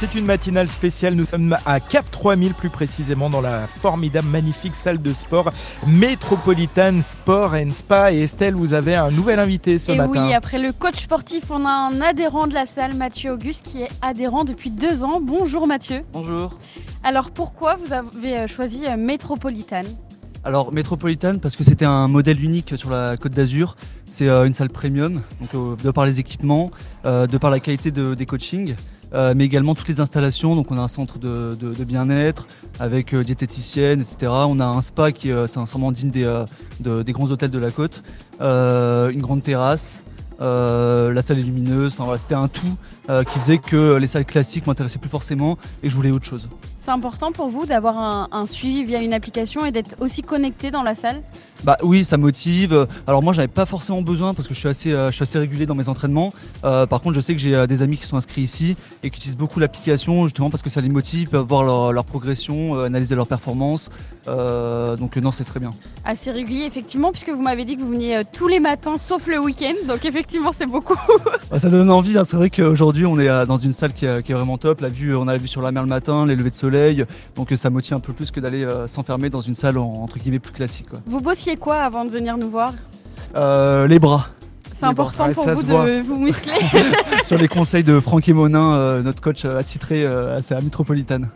C'est une matinale spéciale, nous sommes à Cap 3000 plus précisément dans la formidable, magnifique salle de sport Métropolitan Sport and Spa. Et Estelle, vous avez un nouvel invité ce Et matin. oui, après le coach sportif, on a un adhérent de la salle, Mathieu Auguste, qui est adhérent depuis deux ans. Bonjour Mathieu. Bonjour. Alors pourquoi vous avez choisi euh, Métropolitan? Alors Métropolitane parce que c'était un modèle unique sur la Côte d'Azur. C'est euh, une salle premium, donc euh, de par les équipements, de par la qualité de- des coachings, euh, mais également toutes les installations. Donc on a un centre de, bien-être avec euh, diététicienne, etc. On a un spa qui euh, c'est un vraiment digne des, euh, de- des grands hôtels de la côte, une grande terrasse. la salle est lumineuse, enfin c'était un tout qui faisait que les salles classiques m'intéressaient plus forcément et je voulais autre chose. C'est important pour vous d'avoir un suivi via une application et d'être aussi connecté dans la salle? Bah oui, ça motive. Alors moi, j'en avais pas forcément besoin parce que je suis assez, euh, je suis assez régulier dans mes entraînements. Euh, par contre, je sais que j'ai euh, des amis qui sont inscrits ici et qui utilisent beaucoup l'application justement parce que ça les motive, peuvent voir leur, leur progression, analyser leur performance. Donc non, c'est très bien. Assez régulier, effectivement, puisque vous m'avez dit que vous veniez tous les matins sauf le week-end. Donc effectivement, c'est beaucoup. Bah, ça donne envie. hein. C'est vrai qu'aujourd'hui, on est dans une salle qui est, qui est vraiment top. La vue, on a la vue sur la mer le matin, les levées de soleil. Donc ça motive un peu plus que d'aller s'enfermer dans une salle en- entre guillemets plus classique. quoi. Vous bossiez quoi avant de venir nous voir Euh, les bras. C'est important pour ça vous voit. de vous muscler sur les conseils de Franck Monin, euh, notre coach euh, attitré euh, à la métropolitaine.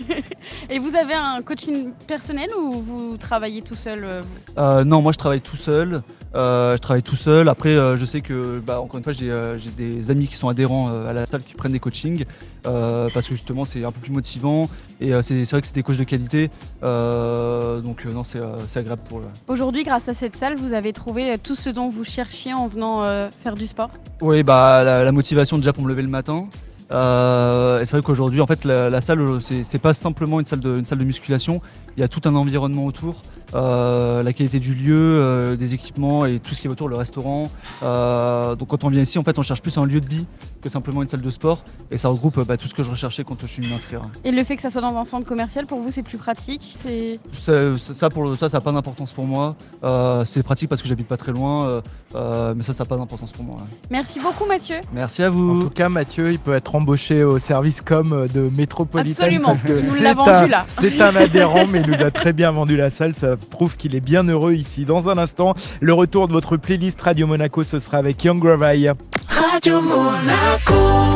Et vous avez un coaching personnel ou vous travaillez tout seul euh, vous? Euh, non, moi je travaille tout seul. Euh, je travaille tout seul. Après, euh, je sais que, bah, encore une fois, j'ai euh, j'ai des amis qui sont adhérents à la salle qui prennent des coachings parce que justement c'est un peu plus motivant et c'est vrai que c'est des coachs de qualité. Donc non, c'est agréable pour eux. Aujourd'hui, grâce à cette salle, vous avez trouvé tout ce dont vous cherchiez en venant faire du sport? Oui, bah la, la motivation déjà pour me lever le matin. Euh, et c'est vrai qu'aujourd'hui, en fait, la, la salle, c'est pas simplement une salle, de, une salle de musculation. Il y a tout un environnement autour, la qualité du lieu, euh, des équipements et tout ce qui est autour, le restaurant. Euh, donc quand on vient ici, en fait, on cherche plus un lieu de vie que simplement une salle de sport. Et ça regroupe euh, bah, tout ce que je recherchais quand je suis venu m'inscrire. Et le fait que ça soit dans un centre commercial, pour vous, c'est plus pratique c'est... Ça, ça, pour le- ça, ça n'a pas d'importance pour moi. Euh, c'est pratique parce que j'habite pas très loin, euh, euh, mais ça, ça n'a pas d'importance pour moi. ouais. Merci beaucoup, Mathieu. Merci à En vous. tout cas, Mathieu, il peut être embauché au service com de Métropolitan. Absolument, parce que nous c'est l'a vendu, un- là. C'est un adhérent, mais il nous a très bien vendu la salle. Ça prouve qu'il est bien heureux ici. Dans un instant, le retour de votre playlist Radio Monaco, ce sera avec Young Gravay. Radio Monaco